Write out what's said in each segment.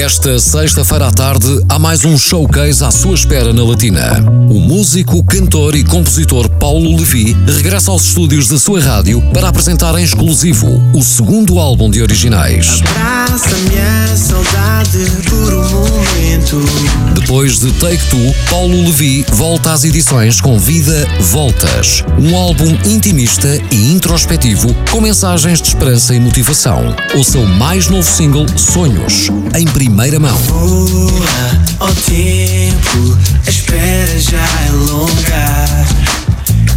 Esta sexta-feira à tarde há mais um showcase à sua espera na Latina. O músico, cantor e compositor Paulo Levi regressa aos estúdios da sua rádio para apresentar em exclusivo o segundo álbum de originais. Abraça minha saudade por um momento. Depois de Take Two, Paulo Levi volta às edições com Vida Voltas, um álbum intimista e introspectivo com mensagens de esperança e motivação. Ouça o mais novo single Sonhos, em primeira mão. Voa ao tempo, a espera já é longa.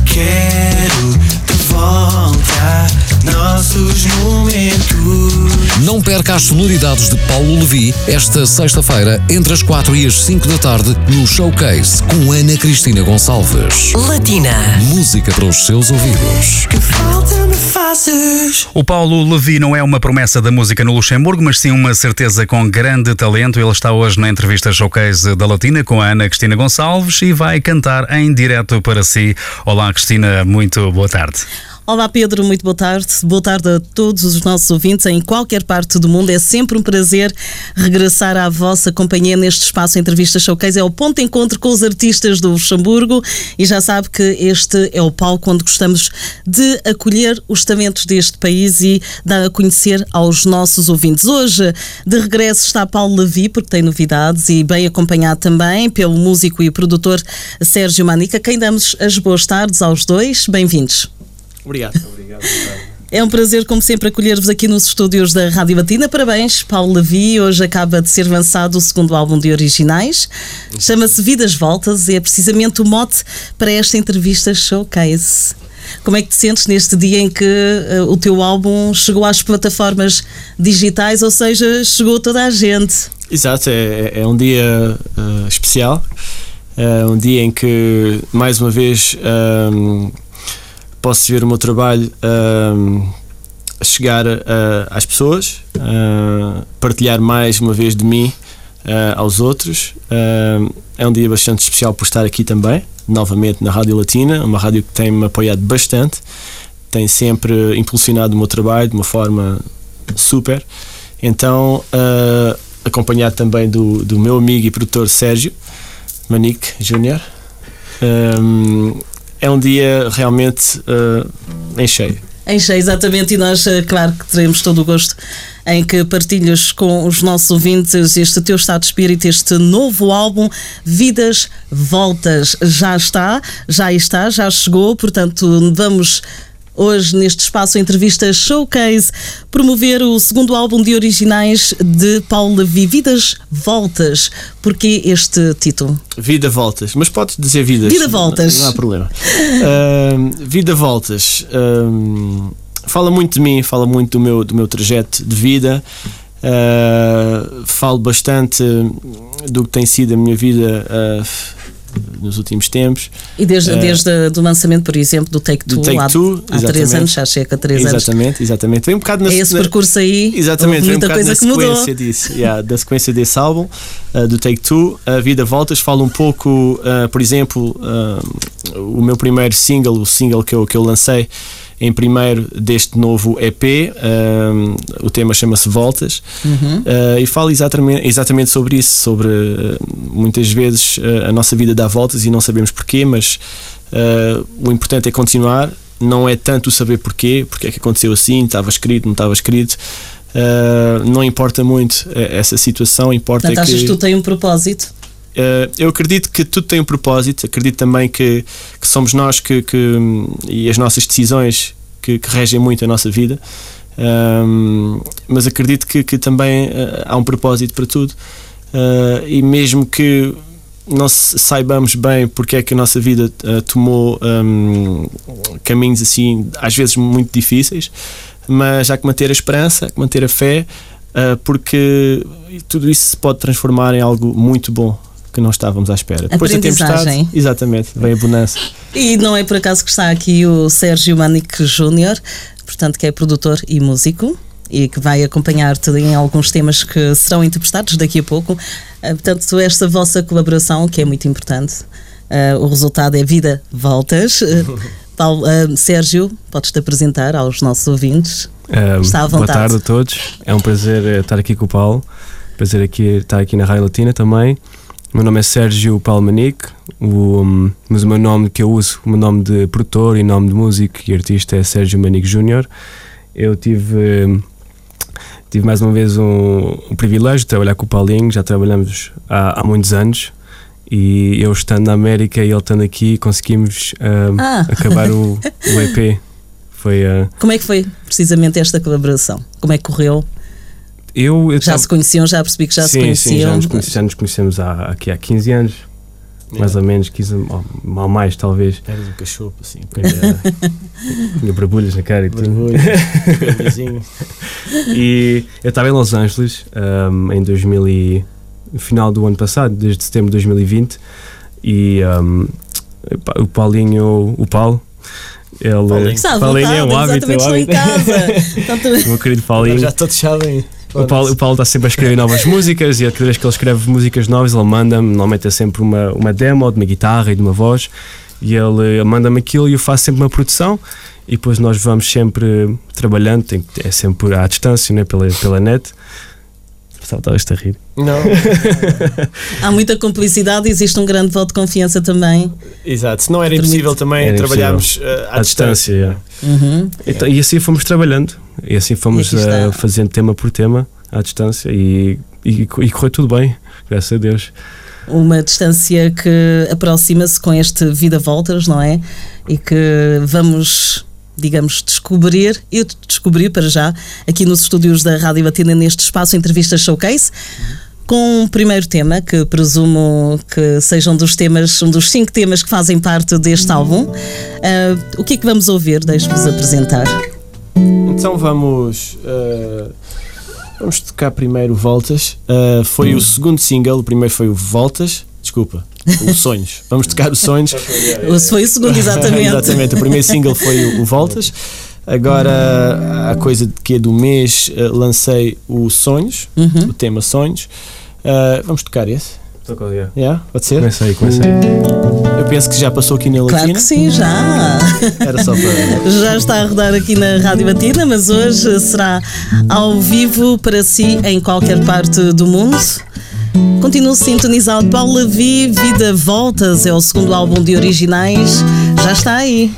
Quero volta nossos momentos. Não perca as sonoridades de Paulo Levi esta sexta-feira, entre as 4 e as 5 da tarde, no Showcase com Ana Cristina Gonçalves. Latina. Música para os seus ouvidos. Que falta me fazes. O Paulo Levi não é uma promessa da música no Luxemburgo, mas sim uma certeza com grande talento. Ele está hoje na entrevista Showcase da Latina com a Ana Cristina Gonçalves e vai cantar em direto para si. Olá, Cristina, muito boa tarde. Olá Pedro, muito boa tarde. Boa tarde a todos os nossos ouvintes em qualquer parte do mundo. É sempre um prazer regressar à vossa companhia neste espaço Entrevista Showcase. É o ponto de encontro com os artistas do Luxemburgo e já sabe que este é o palco onde gostamos de acolher os talentos deste país e dar a conhecer aos nossos ouvintes. Hoje, de regresso, está Paulo Levi, porque tem novidades e bem acompanhado também pelo músico e produtor Sérgio Manica, quem damos as boas tardes aos dois. Bem-vindos. Obrigado. É um prazer, como sempre, acolher-vos aqui nos estúdios da Rádio Batina. Parabéns, Paulo Levi. Hoje acaba de ser lançado o segundo álbum de originais. Chama-se Vidas Voltas e é precisamente o mote para esta entrevista showcase. Como é que te sentes neste dia em que uh, o teu álbum chegou às plataformas digitais, ou seja, chegou toda a gente? Exato, é, é um dia uh, especial. É um dia em que, mais uma vez, um, posso ver o meu trabalho um, chegar uh, às pessoas, uh, partilhar mais uma vez de mim uh, aos outros. é um dia bastante especial por estar aqui também, novamente na Rádio Latina, uma rádio que tem-me apoiado bastante, tem sempre impulsionado o meu trabalho de uma forma super. Então, acompanhado também do, do meu amigo e produtor Sérgio Manique Júnior. Um, é um dia realmente uh, em cheio. Em cheio, exatamente, e nós, uh, claro que teremos todo o gosto em que partilhas com os nossos ouvintes este teu estado de espírito, este novo álbum, Vidas Voltas. Já está, já está, já chegou, portanto, vamos hoje neste espaço entrevista Showcase promover o segundo álbum de originais de Paulo Levi, Vidas Voltas. Porquê este título? Vida Voltas, mas podes dizer Vidas. Vida Voltas. Não, não há problema. uh, vida Voltas. Uh, fala muito de mim, fala muito do meu, do meu trajeto de vida. Uh, falo bastante do que tem sido a minha vida nos últimos tempos. E desde, uh, desde o lançamento, por exemplo, do Take Two, do take há, two, há três anos, já chega a três exatamente, anos. Exatamente, exatamente. Vem um bocado na, é esse percurso aí, exatamente, muita um coisa que mudou. Disso, yeah, da sequência desse álbum, uh, do Take Two, A Vida Voltas, falo um pouco, uh, por exemplo, o meu primeiro single, o single que eu, que eu lancei, em primeiro deste novo EP. Um, o tema chama-se Voltas uhum. uh, e fala exatamente, exatamente sobre isso. Sobre uh, muitas vezes uh, a nossa vida dá voltas e não sabemos porquê, mas o importante é continuar. Não é tanto saber porquê, porque é que aconteceu assim, estava escrito, não estava escrito. não importa muito essa situação, importa Portanto, é achas que tu tem um propósito? Uh, eu acredito que tudo tem um propósito, acredito também que, que somos nós que, que, e as nossas decisões que, que regem muito a nossa vida, um, mas acredito que, que também uh, há um propósito para tudo. Uh, e mesmo que não saibamos bem porque é que a nossa vida tomou um, caminhos assim, às vezes muito difíceis, mas há que manter a esperança, há que manter a fé, porque tudo isso se pode transformar em algo muito bom que não estávamos à espera. Depois da tempestade, exatamente, vem a bonança. E não é por acaso que está aqui o Sérgio Manique Júnior, portanto, que é produtor e músico e que vai acompanhar-te em alguns temas que serão interpretados daqui a pouco. Ah, portanto, esta vossa colaboração, que é muito importante, Uh, o resultado é Vida Voltas. Uh, Paulo, uh, Sérgio, podes-te apresentar aos nossos ouvintes. Um, Está à vontade. Boa tarde a todos. É um prazer eh, estar aqui com o Paulo. Prazer aqui estar aqui na Rádio Latina também. O meu nome é Sérgio Paulo Manique, o, um, mas o meu nome que eu uso, o meu nome de produtor e nome de músico e artista é Sérgio Manique Júnior. Eu tive, um, tive mais uma vez um, um, privilégio de trabalhar com o Paulinho, já trabalhamos há, há muitos anos e eu estando na América e ele estando aqui conseguimos um, Ah. acabar o, o EP. Foi, uh, Como é que foi precisamente esta colaboração? Como é que correu? Eu, eu Já tava- se conheciam, já percebi que já se sim, conheciam. Sim, já nos, conhece- já nos conhecemos há, aqui há 15 anos, mais ou menos, 15, ou mal mais talvez. Eras um cachorro, assim, Tinha barbulhas na cara e tudo. E eu estava em Los Angeles um, em 2000 e, no final do ano passado, desde setembro de 2020, e um, o Paulinho, o Paulo, ele. Paulinho. Paulinho é um hábito, é um estou em hábito. casa. Portanto, O meu querido Paulinho. já todos sabem. O Paulo, o Paulo está sempre a escrever novas músicas e cada vez que ele escreve músicas novas, ele manda-me, normalmente é sempre uma, uma demo de uma guitarra e de uma voz, e ele eh, manda-me aquilo e eu faço sempre uma produção e depois nós vamos sempre trabalhando, tem, é sempre à distância, né, pela, pela net. Estavas a rir. Não, há muita complicidade, existe um grande voto de confiança também. exato. Se não era impossível também Era trabalharmos eh, à, À distância, yeah. Uhum. Então, e assim fomos trabalhando, e assim fomos E eh, fazendo tema por tema à distância e, e, e correu tudo bem, graças a Deus. Uma distância que aproxima-se com este Vida Voltas, não é? E que vamos, digamos, descobrir, eu descobri para já, aqui nos estúdios da Rádio Latina, neste espaço Entrevista Showcase. Com um primeiro tema, que presumo que seja um dos temas, um dos cinco temas que fazem parte deste álbum. Ah, o que é que vamos ouvir? Deixe-vos apresentar. Então vamos. eh, vamos tocar primeiro Voltas. Eh, foi o segundo single, o primeiro foi o Voltas. Desculpa, o Sonhos. Vamos tocar o Sonhos. Esse foi o segundo, exatamente. Exatamente, o primeiro single foi o, Voltas. Agora, a coisa de que é do mês, eh, lancei o Sonhos, Uhum. o tema Sonhos. Eh, vamos tocar esse? Yeah, pode ser? Começa aí, começa aí. Eu penso que já passou aqui na Claro Latina. que sim, já. Era só para. Já está a rodar aqui na Rádio Batina, mas hoje será ao vivo para si em qualquer parte do mundo. Continua sintonizado. Paulo Levi, Vida Voltas, é o segundo álbum de originais. Já está aí.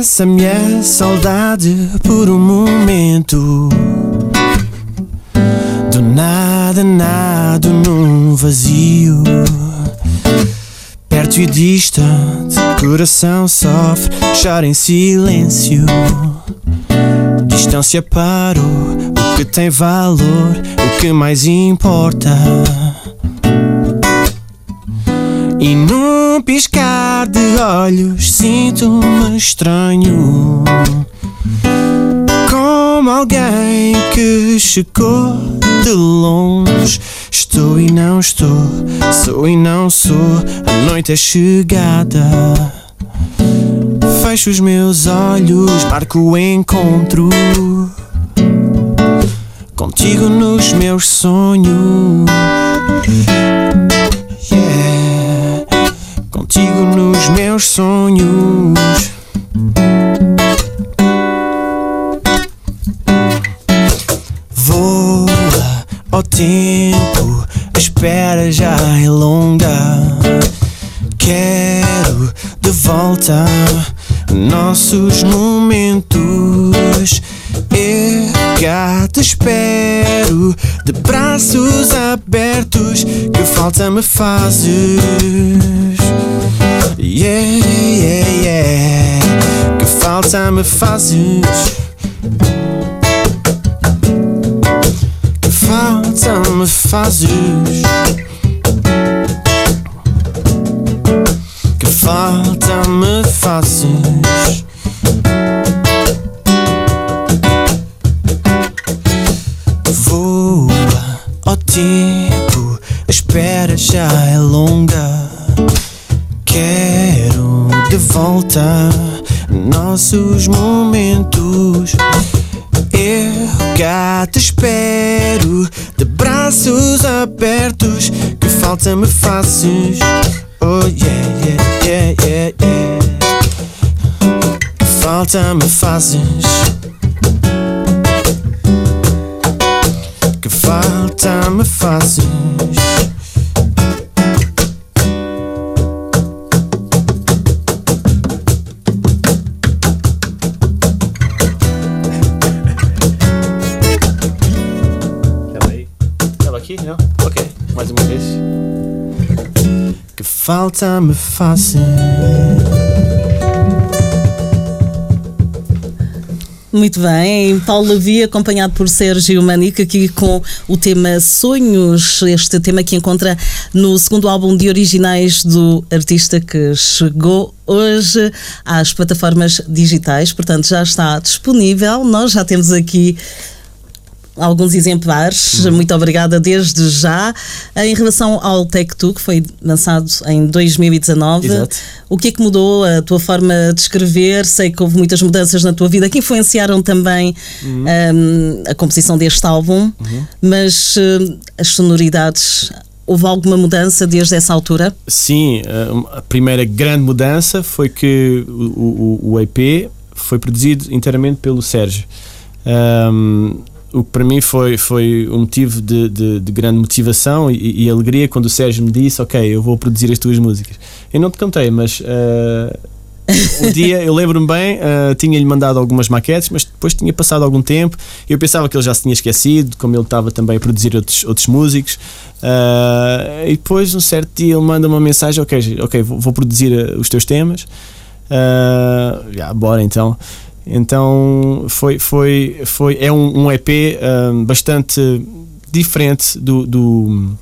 Abraça-me a saudade por um momento. Do nada, nada num vazio. Perto e distante, coração sofre, chora em silêncio. Distância para o que tem valor, o que mais importa. E num piscar de olhos sinto-me estranho. Como alguém que chegou de longe. Estou e não estou, sou e não sou. A noite é chegada. Fecho os meus olhos, marco o encontro. Contigo nos meus sonhos. Contigo nos meus sonhos. Voa ao tempo, a espera já é longa. Quero de volta nossos momentos. Eu cá te espero de braços abertos. Que falta me fazes? Yeah, yeah, yeah. Que falta me fazes? Que falta me fazes? Que falta me fazes? Nossos momentos. Eu cá te espero, de braços abertos, que falta me fazes. Oh yeah, yeah, yeah, yeah, yeah. Que falta me fazes. Que falta me fazes. Que falta me fazes. Muito bem, Paulo Levi, acompanhado por Sérgio Manique, aqui com o tema Sonhos, este tema que encontra no segundo álbum de originais do artista que chegou hoje às plataformas digitais, portanto já está disponível. Nós já temos aqui alguns exemplares. Muito obrigada desde já. Em relação ao Tech 2, que foi lançado em 2019, Exato. o que é que mudou a tua forma de escrever? Sei que houve muitas mudanças na tua vida que influenciaram também hum, a composição deste álbum, mas hum, as sonoridades. Houve alguma mudança desde essa altura? Sim, a- primeira grande mudança foi que o, o- o EP foi produzido inteiramente pelo Sérgio. Ahm, o que para mim foi, foi um motivo de, de- de grande motivação e, e alegria quando o Sérgio me disse: Ok, eu vou produzir as tuas músicas. Eu não te contei, mas ah, um dia eu lembro-me bem, ah, tinha-lhe mandado algumas maquetes, mas depois tinha passado algum tempo eu pensava que ele já se tinha esquecido, como ele estava também a produzir outros, outros músicos. Ah, e depois, um certo dia, ele manda uma mensagem: Ok, ok vou, vou produzir os teus temas. Ah, já, bora então. Então foi, foi, foi é um, um EP ah, bastante diferente do, do,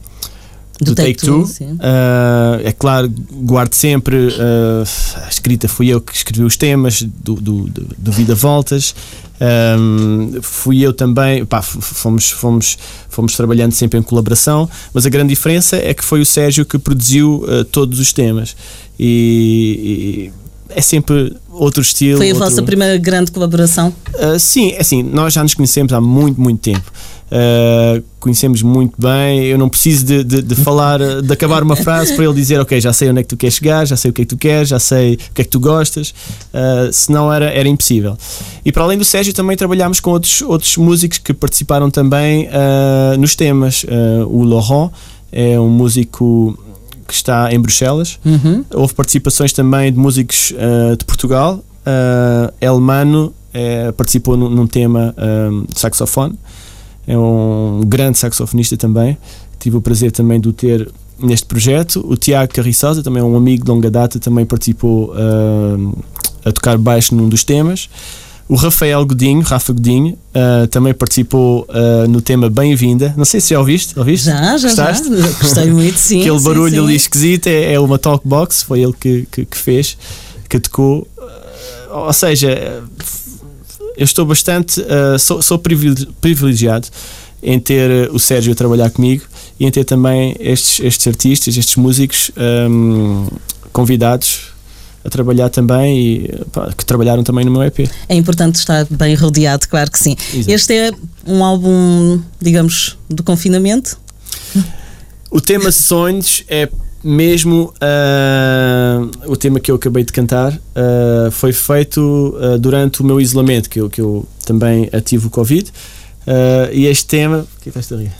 do Take Two. sim. Uh, é claro, guardo sempre uh, a escrita, fui eu que escrevi os temas do, do, do, do Vida Voltas. Um, fui eu também, pá, fomos, fomos, fomos trabalhando sempre em colaboração, mas a grande diferença é que foi o Sérgio que produziu uh, todos os temas e, e é sempre outro estilo. Foi a outro- vossa primeira grande colaboração? Uh, sim, é assim, nós já nos conhecemos há muito, muito tempo. Uh, conhecemos muito bem. Eu não preciso de, de, de falar, de acabar uma frase para ele dizer: Ok, já sei onde é que tu queres chegar, já sei o que é que tu queres, já sei o que é que tu gostas. Uh, senão era, era impossível. E para além do Sérgio, também trabalhámos com outros, outros músicos que participaram também uh, nos temas. O Laurent é um músico que está em Bruxelas. Uhum. Houve participações também de músicos uh, de Portugal. Uh, Elmano eh, participou num, num tema um, de saxofone. É um grande saxofonista também. Tive o prazer também de o ter neste projeto. O Tiago Carriçosa, também é um amigo de longa data, também participou a tocar baixo num dos temas. O Rafael Godinho, Rafa Godinho, uh, também participou uh, no tema Bem-vinda. Não sei se já ouviste. ouviste? Já, já, Gostaste? já. Gostei muito, sim. Aquele sim, barulho sim. ali esquisito é, é uma talkbox, foi ele que, que, que fez, que tocou. Uh, Ou seja, eu estou bastante. sou, sou privile- privilegiado em ter o Sérgio a trabalhar comigo e em ter também estes, estes artistas, estes músicos um, convidados a trabalhar também e pá, que trabalharam também no meu EP. É importante estar bem rodeado, claro que sim. Exato. Este é um álbum, digamos, do confinamento. O tema Sonhos é mesmo ah, o tema que eu acabei de cantar. ah, foi feito ah, durante o meu isolamento, que eu, que eu também tive o Covid. E este tema. O que é que estás a rir?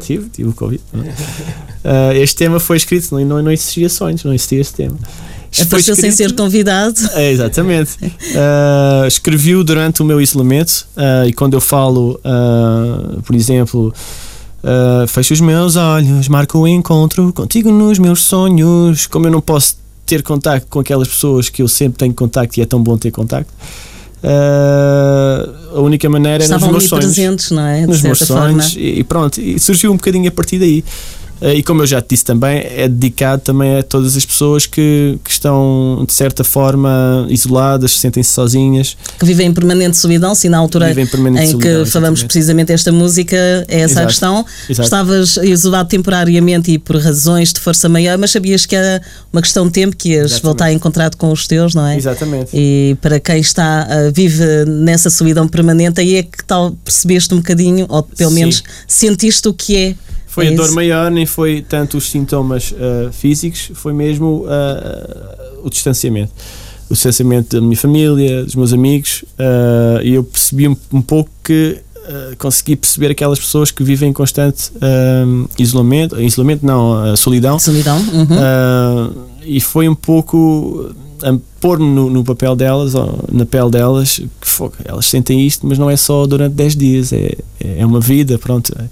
Tive, tive o Covid. Este tema foi escrito, não, não, não existia sonhos, não existia este tema. Apareceu sem escrito- ser convidado. é, exatamente. Uh, escrevi-o durante o meu isolamento uh, e quando eu falo, uh, por exemplo, uh, fecho os meus olhos, marco o encontro contigo nos meus sonhos, como eu não posso ter contacto com aquelas pessoas que eu sempre tenho contacto e é tão bom ter contacto, uh, a única maneira era nos Estavam meus sonhos presentes, não é? De nos meus forma. sonhos e, e pronto, e surgiu um bocadinho a partir daí. Uh, e como eu já te disse também, é dedicado também a todas as pessoas que, que estão de certa forma isoladas, sentem-se sozinhas. Que vivem em permanente solidão, se na altura em solidão, que falamos precisamente esta música, é essa Exato. a questão. Exato. Estavas isolado temporariamente e por razões de força maior, mas sabias que era uma questão de tempo que ias Exatamente. voltar a encontrar com os teus, não é? Exatamente. E para quem está, uh, vive nessa solidão permanente, aí é que tal percebeste um bocadinho, ou pelo menos Sim. sentiste o que é foi é a dor maior, nem foi tanto os sintomas uh, físicos, foi mesmo uh, o distanciamento. O distanciamento da minha família, dos meus amigos, uh, e eu percebi um, um pouco que consegui perceber aquelas pessoas que vivem em constante isolamento, isolamento não, solidão. Solidão. Uhum. e foi um pouco a pôr-me no, no, papel delas, na pele delas, que elas sentem isto, mas não é só durante 10 dias, é, é uma vida, pronto, é,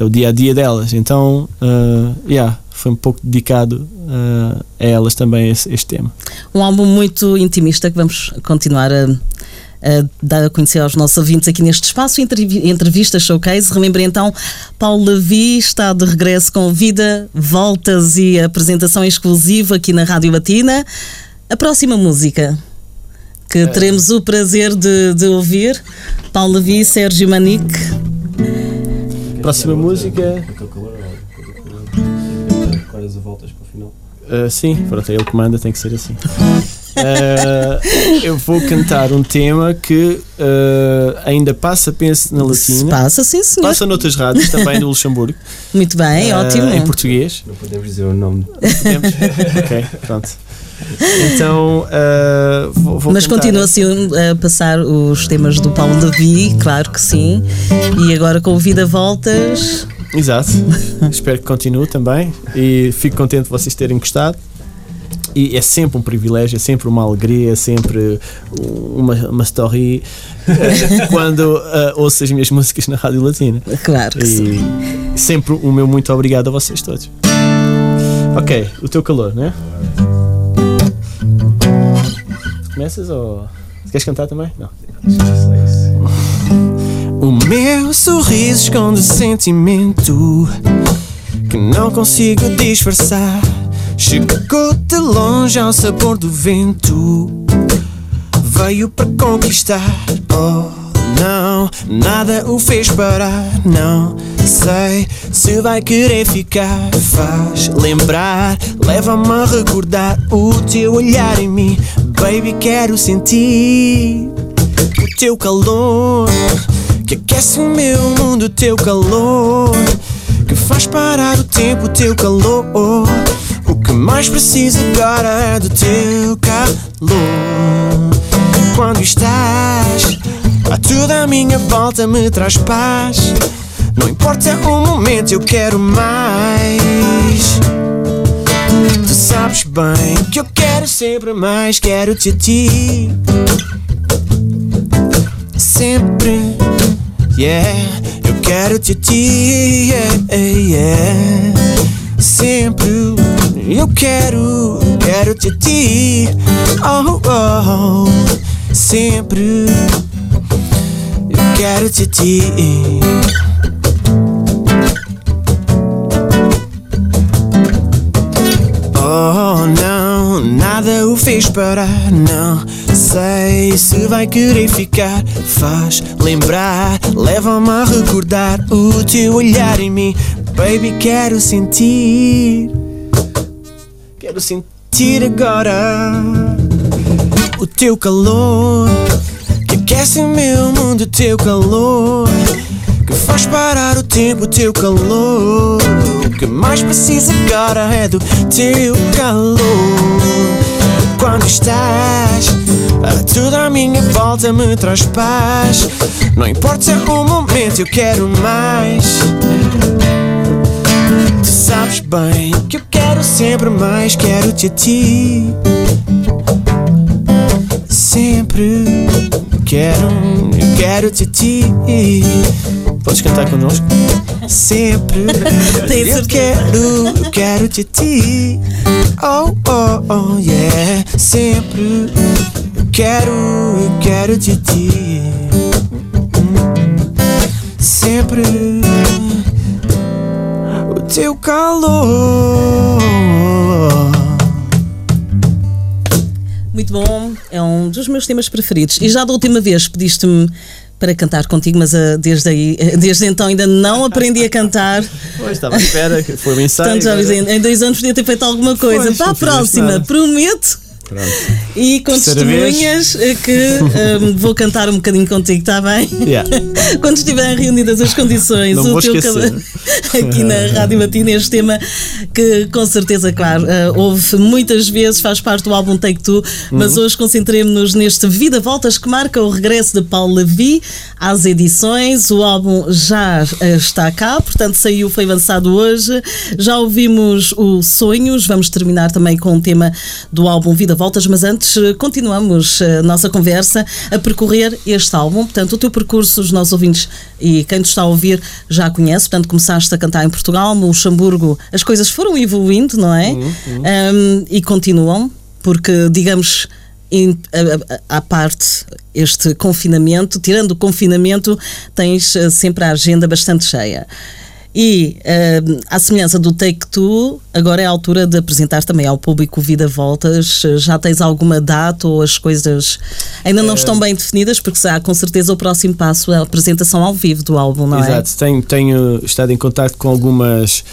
é o dia a dia delas. Então, uh, yeah, foi um pouco dedicado uh, a elas também este, este, tema. Um álbum muito intimista que vamos continuar a. a dar a conhecer aos nossos ouvintes aqui neste espaço, entrevista showcase. Remembre então, Paulo Levi está de regresso com vida, voltas e apresentação exclusiva aqui na Rádio Latina. A próxima música que é. teremos o prazer de, de ouvir, Paulo Levi, Sérgio Manique. Próxima música. voltas para o final? Uh, sim, pronto, é ele que manda, tem que ser assim. Uh, eu vou cantar um tema que uh, ainda passa, penso, na latina. Passa, sim, senhor. Passa noutras rádios também do Luxemburgo. Muito bem, ótimo. Em português. Não podemos dizer o nome. Podemos? ok, pronto. Então, uh, vou, vou Mas continua assim a passar os temas do Paulo Davi, claro que sim. E agora com Vida Voltas. Exato. Espero que continue também. E fico contente de vocês terem gostado. E é sempre um privilégio, é sempre uma alegria, é sempre uma, uma story uh, quando uh, ouço as minhas músicas na Rádio Latina. Claro que e sim. Sempre o meu muito obrigado a vocês todos. Ok, o teu calor, né? Começas ou. Queres cantar também? Não. O meu sorriso esconde sentimento que não consigo disfarçar. Chegou de longe ao sabor do vento, veio para conquistar. Oh não, nada o fez parar. Não sei se vai querer ficar. Faz lembrar, leva-me a recordar o teu olhar em mim. Baby, quero sentir o teu calor que aquece o meu mundo. O teu calor que faz parar o tempo. O teu calor, o que mais preciso agora é do teu calor. Quando estás a tudo à minha volta me traz paz. Não importa o momento, eu quero mais. Tu sabes bem que eu quero sempre mais, quero-te a ti. Sempre, yeah. Eu quero-te a ti, yeah, yeah. Sempre, eu quero, quero-te a ti. Oh, oh, sempre quero te ti. Oh não, nada o fez parar, não sei se vai querer ficar. Faz lembrar, leva-me a recordar o teu olhar em mim. Baby, quero sentir, quero sentir agora o teu calor Aquece meu mundo, teu calor Que faz parar o tempo, teu calor. O que mais preciso agora é do teu calor. Quando estás tudo à minha volta me traz paz. Não importa o momento, eu quero mais. Tu sabes bem que eu quero sempre mais Quero-te a ti Sempre quero, eu quero te ti. Podes cantar connosco? Sempre. eu quero, eu quero te ti. Oh, oh, oh, yeah. Sempre. Eu quero, eu quero te ti. Sempre. O teu calor. Muito bom, é um dos meus temas preferidos. E já da última vez pediste-me para cantar contigo, mas uh, desde, aí, desde então ainda não aprendi a cantar. Pois, estava à espera, foi um ensaio. Portanto, já avisei, em dois anos podia ter feito alguma coisa. Pois, para a próxima, prometo. Pronto. E com Terceira testemunhas eh, que um, vou cantar um bocadinho contigo, está bem? Yeah. Quando estiverem reunidas as condições, Não o teu esquecer. aqui na Rádio Matina, este tema que com certeza, claro, eh, houve muitas vezes, faz parte do álbum Take Two, mas Uhum. hoje concentremos-nos neste Vida Voltas que marca o regresso de Paulo Levi às edições. O álbum já eh, está cá, portanto saiu, foi lançado hoje. Já ouvimos o Sonhos, vamos terminar também com o tema do álbum Vida Voltas, mas antes eh, continuamos a nossa conversa a percorrer este álbum. Portanto, o teu percurso, os nossos ouvintes e quem te está a ouvir já conhece. Portanto, começaste a cantar em Portugal, no Luxemburgo, as coisas foram evoluindo, não é? Um, e continuam, porque, digamos, à parte este confinamento, tirando o confinamento, tens eh, sempre a agenda bastante cheia. E, eh, à semelhança do Take Two, agora é a altura de apresentar também ao público Vida Voltas. Eh, Já tens alguma data ou as coisas ainda não estão bem definidas? Porque será com certeza o próximo passo é a apresentação ao vivo do álbum, não é? Exato, tenho, tenho estado em contato com algumas,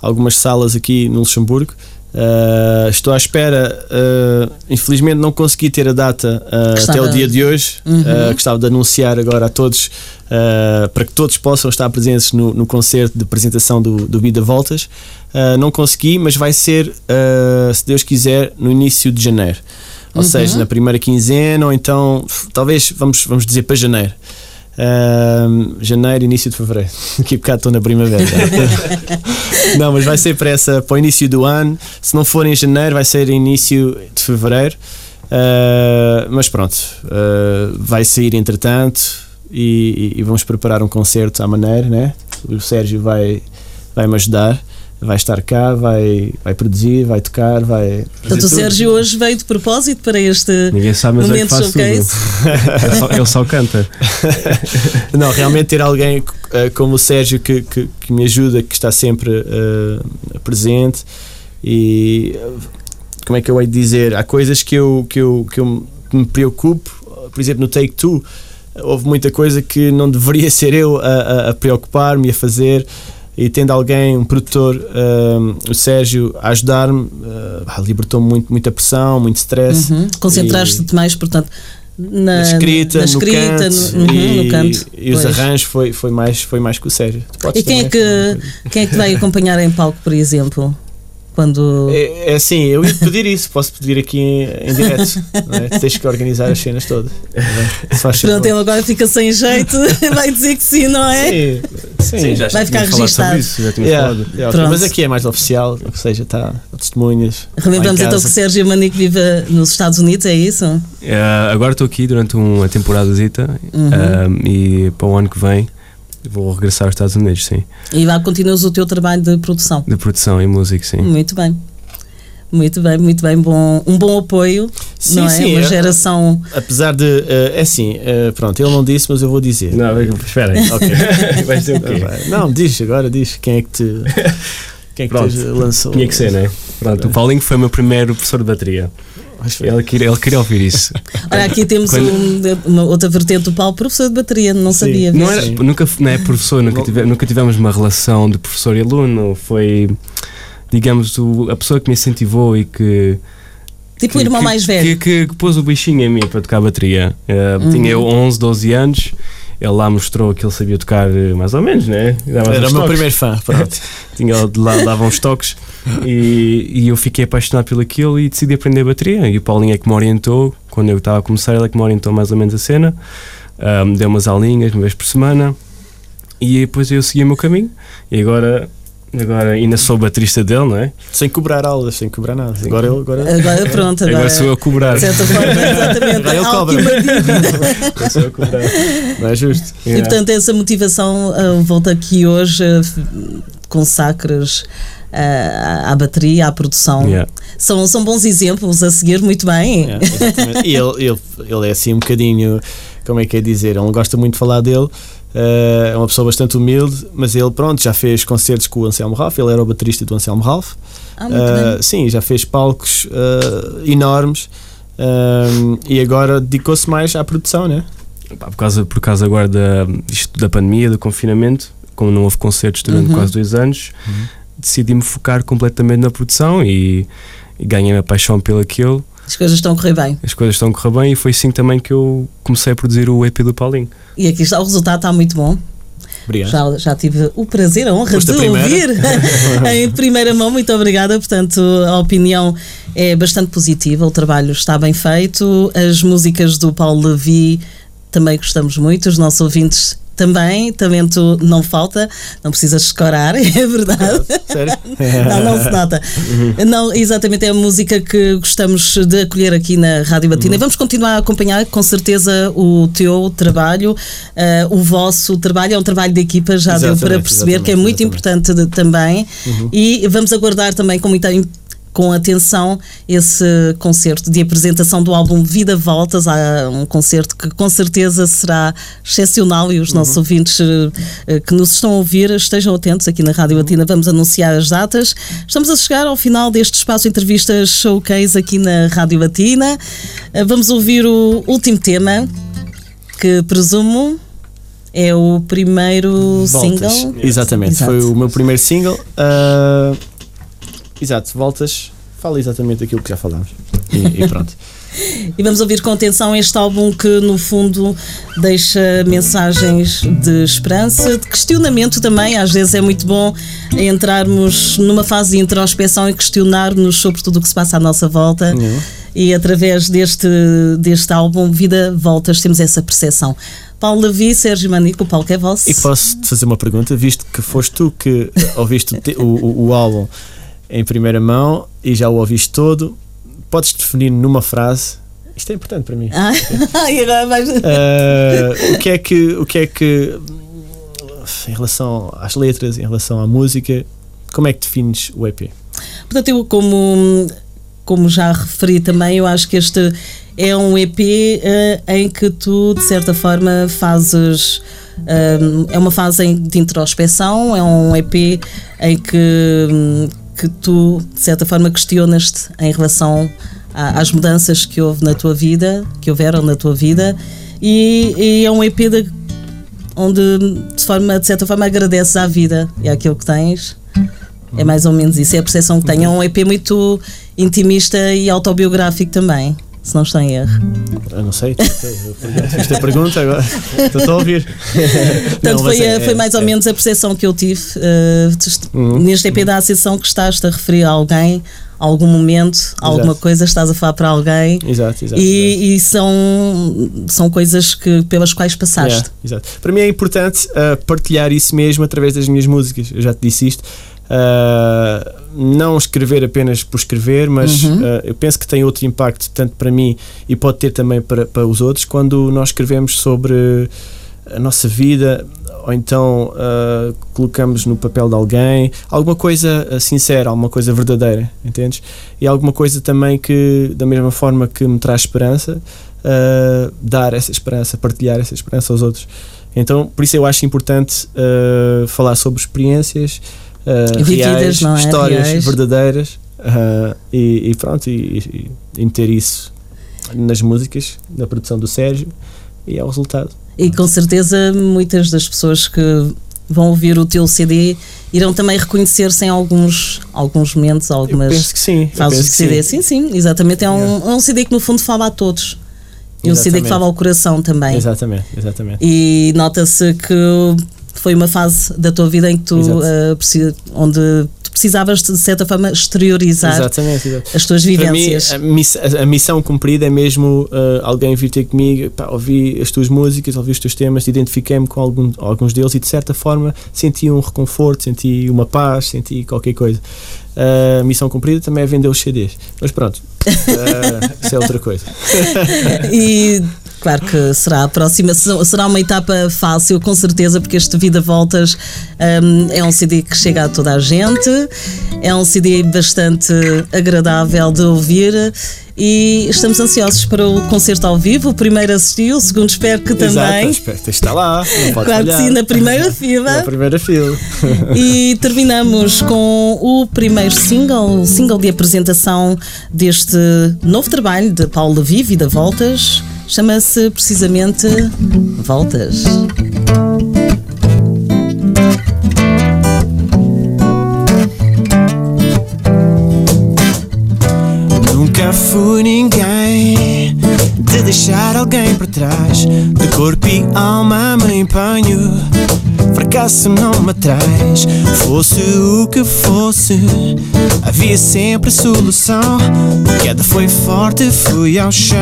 algumas salas aqui no Luxemburgo. Uh, estou à espera, uh, infelizmente não consegui ter a data uh, até o dia de hoje. Uhum. Uh, gostava de anunciar agora a todos para que todos possam estar presentes no, no concerto de apresentação do, do Vida Voltas. Não consegui, mas vai ser, se Deus quiser, no início de janeiro. Ou seja, na primeira quinzena, ou então, talvez, vamos, vamos dizer para janeiro. Janeiro, início de fevereiro. Daqui a bocado estou na primavera. não, mas vai ser para, essa, para o início do ano. Se não for em janeiro, vai ser início de fevereiro. Ah, mas pronto, ah, vai sair entretanto e, e vamos preparar um concerto à maneira, né? O Sérgio vai, vai me ajudar. Vai estar cá, vai, vai produzir, vai tocar, vai. Portanto, o Sérgio hoje veio de propósito para este Ninguém sabe, mas é que momento tudo. showcase. Ele só, ele só canta. Não, realmente ter alguém eh, como o Sérgio que, que, que me ajuda, que está sempre eh, presente e eh, como é que eu hei de dizer? Há coisas que eu, que eu, que eu me preocupo, por exemplo, no Take Two, houve muita coisa que não deveria ser eu a, a- a preocupar-me e a fazer. E tendo alguém, um produtor, eh, o Sérgio, a ajudar-me, eh, libertou-me muito, muita pressão, muito stress. Uhum. Concentraste-te mais, portanto, na, na escrita, na escrita, no canto, no, uhum, e, no canto. e os arranjos foi, foi, mais, foi mais que o Sérgio. E quem é, que, quem é que vai acompanhar em palco, por exemplo? Quando. É, é assim, eu ia pedir isso, posso pedir aqui em, em direto. não é? Tens que organizar as cenas todas. é? Pronto, ele agora fica sem jeito, vai dizer que sim, não é? Sim, sim. já Vai ficar registado. sobre isso, já Yeah, falado. yeah, mas aqui é mais oficial, ou seja, está testemunhas. Relembramos então que. Sérgio Manique vive nos Estados Unidos, é isso? Eh, agora estou aqui durante uma temporadazita Uhum. eh, e para o ano que vem vou regressar aos Estados Unidos, sim. E lá continuas o teu trabalho de produção. De produção e música, sim. Muito bem. Muito bem, muito bem. Bom, um bom apoio, Sim, não é? sim, Uma é- geração. Apesar de. eh, é assim, eh, pronto, ele não disse, mas eu vou dizer. Não, espera aí. Ok. Vai ser o quê? Não, diz agora, diz. Quem é que te. Quem é que Pronto, te lançou? Tinha que ser, né? Pronto, o Paulinho foi o meu primeiro professor de bateria. Ele queria, ele queria ouvir isso. Olha, aqui temos Quando- um- uma outra vertente do Paulo, professor de bateria, não Sim. sabia. Não, era, nunca, não é professor, nunca, tive- nunca tivemos uma relação de professor e aluno. Foi, digamos, o- a pessoa que me incentivou e que. Tipo que, o irmão que- mais velho. Que, que- que pôs o bichinho em mim para tocar bateria. Eh, Tinha eu 11, 12 anos. Ele lá mostrou que ele sabia tocar eh, mais ou menos, né? Dava Era o meu primeiro fã, pronto. Tinha lá, dava uns toques e, e eu fiquei apaixonado pelo aquilo e decidi aprender bateria. E o Paulinho é que me orientou, quando eu estava a começar, ele é que me orientou mais ou menos a cena. Me deu umas aulinhas uma vez por semana e depois eu segui o meu caminho. E agora, agora ainda sou baterista dele, não é? sem cobrar aulas, sem cobrar nada. Agora eu. Agora, Agora pronto, agora. Agora sou eu a cobrar. De certa forma, exatamente. Agora uma dívida. Agora sou eu a cobrar. não é justo. E Yeah. portanto, essa motivação ah, volta aqui hoje, f- consacras ah, à, bateria, à produção. Yeah. São, são bons exemplos a seguir, muito bem. Exatamente. e ele, ele, ele é assim um bocadinho como é que é dizer? Ele gosta muito de falar dele. Uh, é uma pessoa bastante humilde, mas ele, pronto, já fez concertos com o Anselmo Ralph. Ele era o baterista do Anselmo Ralph. Ah, muito bem. sim, já fez palcos uh, enormes uh, e agora dedicou-se mais à produção, né? Pá, Por causa, por causa agora da, isto da pandemia, do confinamento, como não houve concertos durante Uhum. quase dois anos, decidi-me focar completamente na produção e, e ganhei a paixão pelo aquilo. As coisas estão a correr bem. As coisas estão a correr bem e foi assim também que eu comecei a produzir o EP do Paulinho. E aqui está, o resultado está muito bom. Obrigado. Já, já tive o prazer, a honra Foste de a ouvir em primeira mão. Muito obrigada. Portanto, a opinião é bastante positiva. O trabalho está bem feito. As músicas do Paulo Levi também gostamos muito. Os nossos ouvintes também. Talento não falta. Não precisas escorar, é verdade. Sério? Não, não se nota. Não, exatamente, é a música que gostamos de acolher aqui na Rádio Batina. E Vamos continuar a acompanhar, com certeza, o teu trabalho, eh, o vosso trabalho. É um trabalho de equipa, já deu para Exatamente, perceber, que é exatamente, muito exatamente. importante de- também. E vamos aguardar também com muita com atenção esse concerto de apresentação do álbum Vida Voltas. Há um concerto que com certeza será excepcional e os nossos ouvintes eh, eh, que nos estão a ouvir estejam atentos aqui na Rádio Latina. Vamos anunciar as datas. Estamos a chegar ao final deste espaço entrevistas showcase aqui na Rádio Latina. Eh, Vamos ouvir o último tema que presumo é o primeiro Voltas. single. Exatamente, Exato. foi o meu primeiro single. Ah, exato, voltas, fala exatamente aquilo que já falámos. E, e pronto. E vamos ouvir com atenção este álbum que, no fundo, deixa mensagens de esperança, de questionamento também. Às vezes é muito bom entrarmos numa fase de introspeção e questionar-nos sobre tudo o que se passa à nossa volta. Uhum. E através deste, deste álbum, Vida Voltas, temos essa percepção. Paulo Levi, Sérgio Manico, o palco é vosso. E posso te fazer uma pergunta, visto que foste tu que ouviste o, te- o, o- o álbum em primeira mão e já o ouviste todo, podes definir numa frase. Isto é importante para mim. Ah, e agora vais... Ah, o que é que o que é que em relação às letras, em relação à música, como é que defines o EP? Portanto, eu como, como já referi também, eu acho que este é um EP eh, em que tu, de certa forma, fazes. eh, é uma fase de introspeção, é um EP em que, hum, que tu, de certa forma, questionas-te em relação a- às mudanças que houve na tua vida, que houveram na tua vida, e, e é um EP de, onde, de, forma, de certa forma, agradeces à vida e àquilo que tens. É mais ou menos isso, é a percepção que tenho. É um EP muito intimista e autobiográfico também, se não estou em erro. Eu não sei, fiz a pergunta agora. Estou a ouvir. Portanto, Não, foi, é- foi mais ou é- menos a percepção que eu tive Uhum. neste EP da Associação que estás a referir a alguém, a algum momento, a alguma coisa, estás a falar para alguém. Exato, exato. exato. E, e são, são coisas que, pelas quais passaste. Yeah, exato. Para mim é importante uh, partilhar isso mesmo através das minhas músicas. Eu já te disse isto. Uh, não escrever apenas por escrever, mas Uhum. uh, eu penso que tem outro impacto, tanto para mim e pode ter também para, para os outros, quando nós escrevemos sobre a nossa vida ou então uh, colocamos no papel de alguém alguma coisa sincera, alguma coisa verdadeira, entendes? E alguma coisa também que, da mesma forma que me traz esperança, uh, dar essa esperança, partilhar essa esperança aos outros. Então, por isso eu acho importante falar sobre experiências uh, Vividas, reais, é? histórias Reais. verdadeiras uh, e, e pronto, e, e- meter isso nas músicas, na produção do Sérgio e é o resultado. E com certeza muitas das pessoas que vão ouvir o teu CD irão também reconhecer-se em alguns, alguns momentos, Eu algumas penso que sim. eu fases de que CD. sim. Sim, sim, exatamente. É um, é um CD que no fundo fala a todos. E um CD que fala ao coração também. Exatamente, exatamente. E nota-se que foi uma fase da tua vida em que tu, preci- onde tu precisavas de certa forma exteriorizar Exatamente, exato. as tuas Para mim, vivências. a, miss- a- a missão cumprida é mesmo uh, alguém vir ter comigo, pá, ouvi as tuas músicas, ouvi os teus temas, identifiquei-me com algum, alguns deles e de certa forma senti um reconforto, senti uma paz, senti qualquer coisa. Uh, a missão cumprida também é vender os CDs. Mas pronto, uh, isso é outra coisa. E claro que será a próxima. Será uma etapa fácil, com certeza, porque este Vida Voltas um, é um CD que chega a toda a gente, é um CD bastante agradável de ouvir e estamos ansiosos para o concerto ao vivo. O primeiro assistiu, o segundo espero que também. Exato, está lá. claro falhar. que sim, na primeira fila. na primeira fila. e terminamos com o primeiro single, o single de apresentação deste novo trabalho de Paulo Levi, Vida Voltas. Chama-se precisamente Voltas. Nunca fui ninguém de deixar alguém para trás. De corpo e alma me empenho. Fracasso não me traz. Fosse o que fosse, havia sempre solução. Queda foi forte, fui ao chão.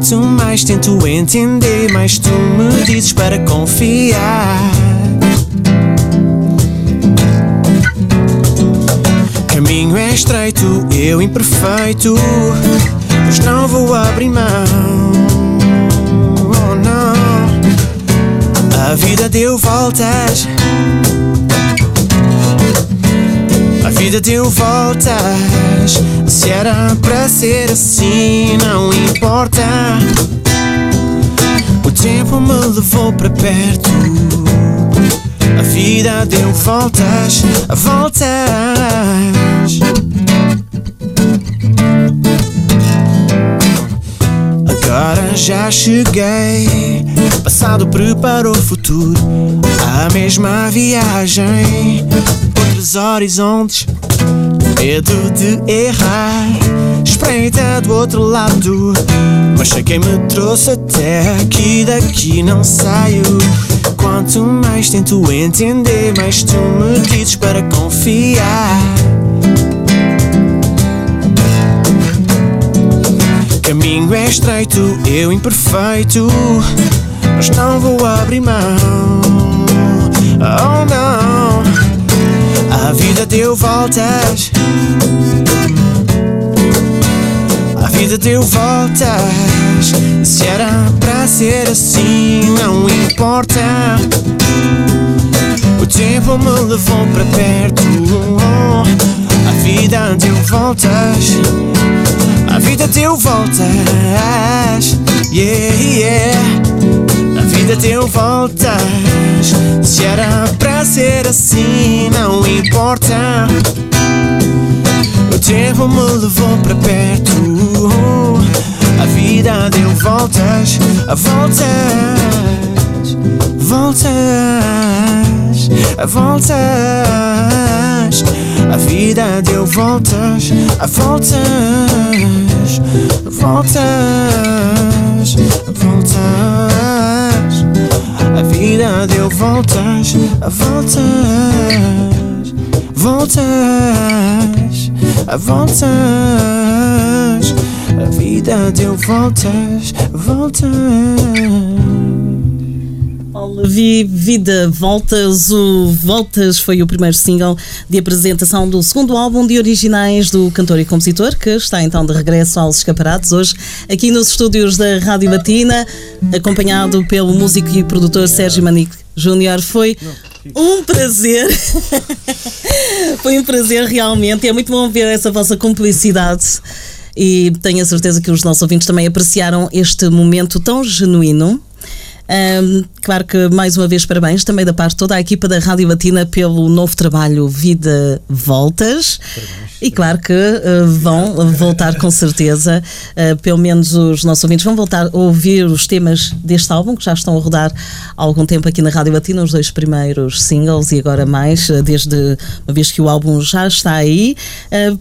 Quanto mais tento entender, mais tu me dizes para confiar. Caminho é estreito, eu imperfeito, mas não vou abrir mão. Oh não, a vida deu voltas. Vida deu voltas. Se era para ser assim, não importa. O tempo me levou para perto. A vida deu voltas, voltas. Agora já cheguei. Passado prepara o futuro. A mesma viagem. Outros horizontes. Medo de errar. Espreita do outro lado. Mas sei quem me trouxe até aqui. Daqui não saio. Quanto mais tento entender, mais tu me dizes para confiar. Caminho é estreito, eu imperfeito, mas não vou abrir mão. Oh não, a vida deu voltas. A vida deu voltas. Se era para ser assim, não importa. O tempo me levou para perto. A vida deu voltas. A vida deu voltas. Yeah, yeah. Vida deu voltas. Se era para ser assim, não importa. O tempo me levou para perto. A vida deu voltas, a voltas, voltas, a voltas. A vida deu voltas, a voltas, voltas, voltas. Vida deu voltas, voltas, voltas, voltas. A vida deu voltas, voltas. Paulo Vi, Vida Voltas. O Voltas foi o primeiro single de apresentação do segundo álbum de originais do cantor e compositor, que está então de regresso aos escaparates hoje, aqui nos estúdios da Rádio Batina, acompanhado pelo músico e produtor Sérgio Manique Júnior. Foi um prazer. foi um prazer realmente. É muito bom ver essa vossa cumplicidade e tenho a certeza que os nossos ouvintes também apreciaram este momento tão genuíno. Um, claro que mais uma vez parabéns também da parte de toda a equipa da Rádio Latina pelo novo trabalho Vida Voltas. Parabéns. E claro que uh, vão voltar com certeza, uh, pelo menos os nossos ouvintes vão voltar a ouvir os temas deste álbum que já estão a rodar há algum tempo aqui na Rádio Latina, os dois primeiros singles e agora mais, uh, desde uma vez que o álbum já está aí.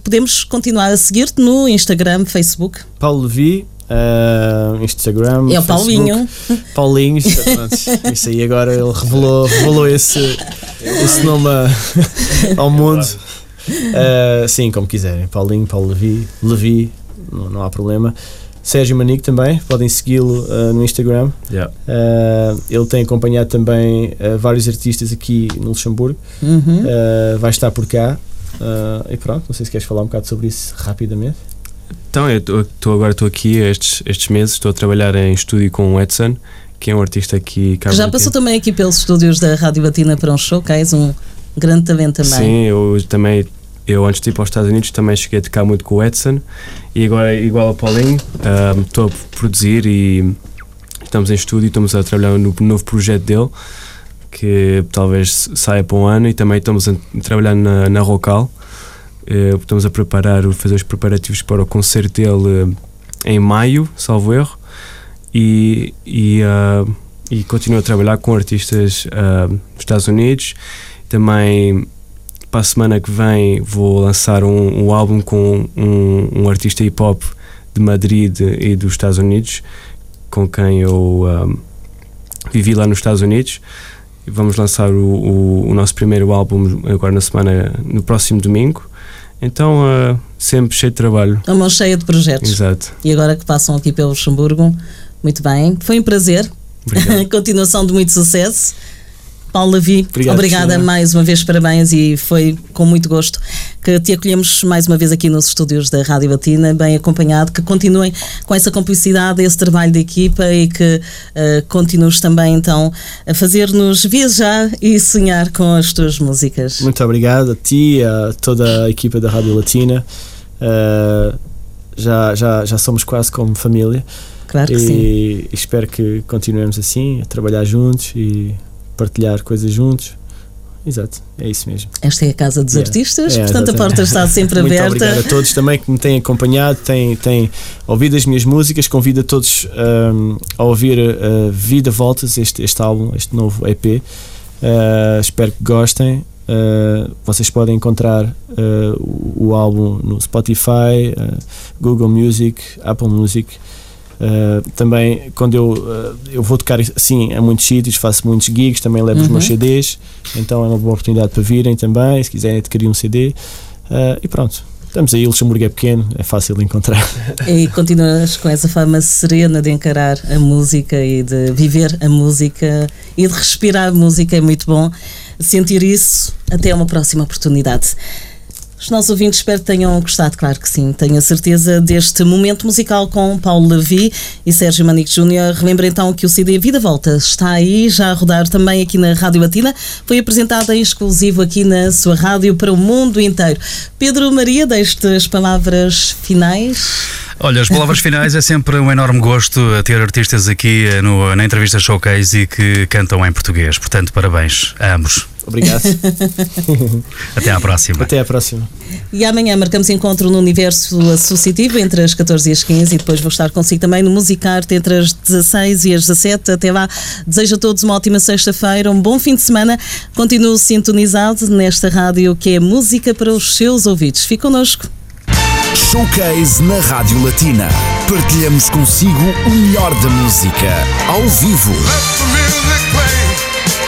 podemos continuar a seguir-te no Instagram, Facebook. Paulo Levi, Uh, Instagram. É o Paulinho. Paulinho, isso aí agora ele revelou, revelou esse, esse nome ao mundo. Uh, sim, como quiserem. Paulinho, Paulo Levi, Levi, não, não há problema. Sérgio Manique também, podem segui-lo uh, no Instagram. Yeah. Uh, ele tem acompanhado também uh, vários artistas aqui no Luxemburgo. Uhum. vai estar por cá. e pronto, não sei se queres falar um bocado sobre isso rapidamente. Então, eu estou agora estou aqui estes, estes meses, estou a trabalhar em estúdio com o Edson, que é um artista aqui. Que já passou também aqui pelos estúdios da Rádio Batina para um showcase, um grande talento também. Sim, eu também eu antes de ir para os Estados Unidos também cheguei a tocar muito com o Edson e agora igual a Paulinho estou um, a produzir e estamos em estúdio estamos a trabalhar no novo projeto dele que talvez saia para um ano e também estamos a trabalhar na, na Rocal estamos a preparar fazer os preparativos para o concerto dele em maio salvo erro e, e, uh, e continuo a trabalhar com artistas uh, dos Estados Unidos também para a semana que vem vou lançar um, um álbum com um, um, artista hip hop de Madrid e dos Estados Unidos, com quem eu um, vivi lá nos Estados Unidos. Vamos lançar o, o, o, nosso primeiro álbum agora na semana, no próximo domingo. Então, uh, sempre cheio de trabalho. A mão cheia de projetos. Exato. E agora que passam aqui pelo Luxemburgo, muito bem. Foi um prazer. Continuação de muito sucesso. Paulo Obrigado, obrigada mais uma vez, parabéns e foi com muito gosto que te acolhemos mais uma vez aqui nos estúdios da Rádio Batina, bem acompanhado, que continuem com essa complicidade, esse trabalho de equipa e que uh, continues também então a fazer-nos viajar e sonhar com as tuas músicas. Muito obrigado a ti, a toda a equipa da Rádio Latina. Uh, já, já, já somos quase como família. Claro que e, sim. E espero que continuemos assim, a trabalhar juntos e partilhar coisas juntos. Exato, é isso mesmo. Esta é a Casa dos yeah. Artistas, é, portanto exatamente. a porta está sempre Muito aberta. Obrigado a todos também que me têm acompanhado, têm, têm ouvido as minhas músicas. Convido a todos um, a ouvir uh, Vida Voltas, este, este álbum, este novo EP. Uh, espero que gostem. Uh, vocês podem encontrar uh, o, o, álbum no Spotify, uh, Google Music, Apple Music. Uh, também quando eu, uh, eu vou tocar assim a muitos sítios, faço muitos gigs, também levo uhum. os meus uhum. CDs, então é uma boa oportunidade para virem também, se quiserem adquirir um CD. Uh, e pronto, estamos aí, o Luxemburgo é pequeno, é fácil de encontrar. E continuas com essa fama serena de encarar a música e de viver a música e de respirar a música, é muito bom sentir isso. Até uma próxima oportunidade. Os nossos ouvintes espero que tenham gostado, claro que sim. Tenho a certeza deste momento musical com Paulo Levi e Sérgio Manique Júnior. Relembro então que o CD Vida Volta está aí, já a rodar também aqui na Rádio Batina. Foi apresentado em exclusivo aqui na sua rádio para o mundo inteiro. Pedro Maria, deixe as palavras finais. Olha, as palavras finais é sempre um enorme gosto ter artistas aqui eh, no, na entrevista Showcase e que cantam em português. Portanto, parabéns a ambos. Obrigado. Até à próxima. Até à próxima. E amanhã marcamos encontro no Universo Associativo entre as 14 e as 15 e depois vou estar consigo também no Musicarte entre as 16 e as 17. Até lá, desejo a todos uma ótima sexta-feira, um bom fim de semana. Continuo sintonizado nesta rádio que é música para os seus ouvidos. Fique connosco. Showcase na Rádio Latina. Partilhamos consigo o melhor da música, ao vivo.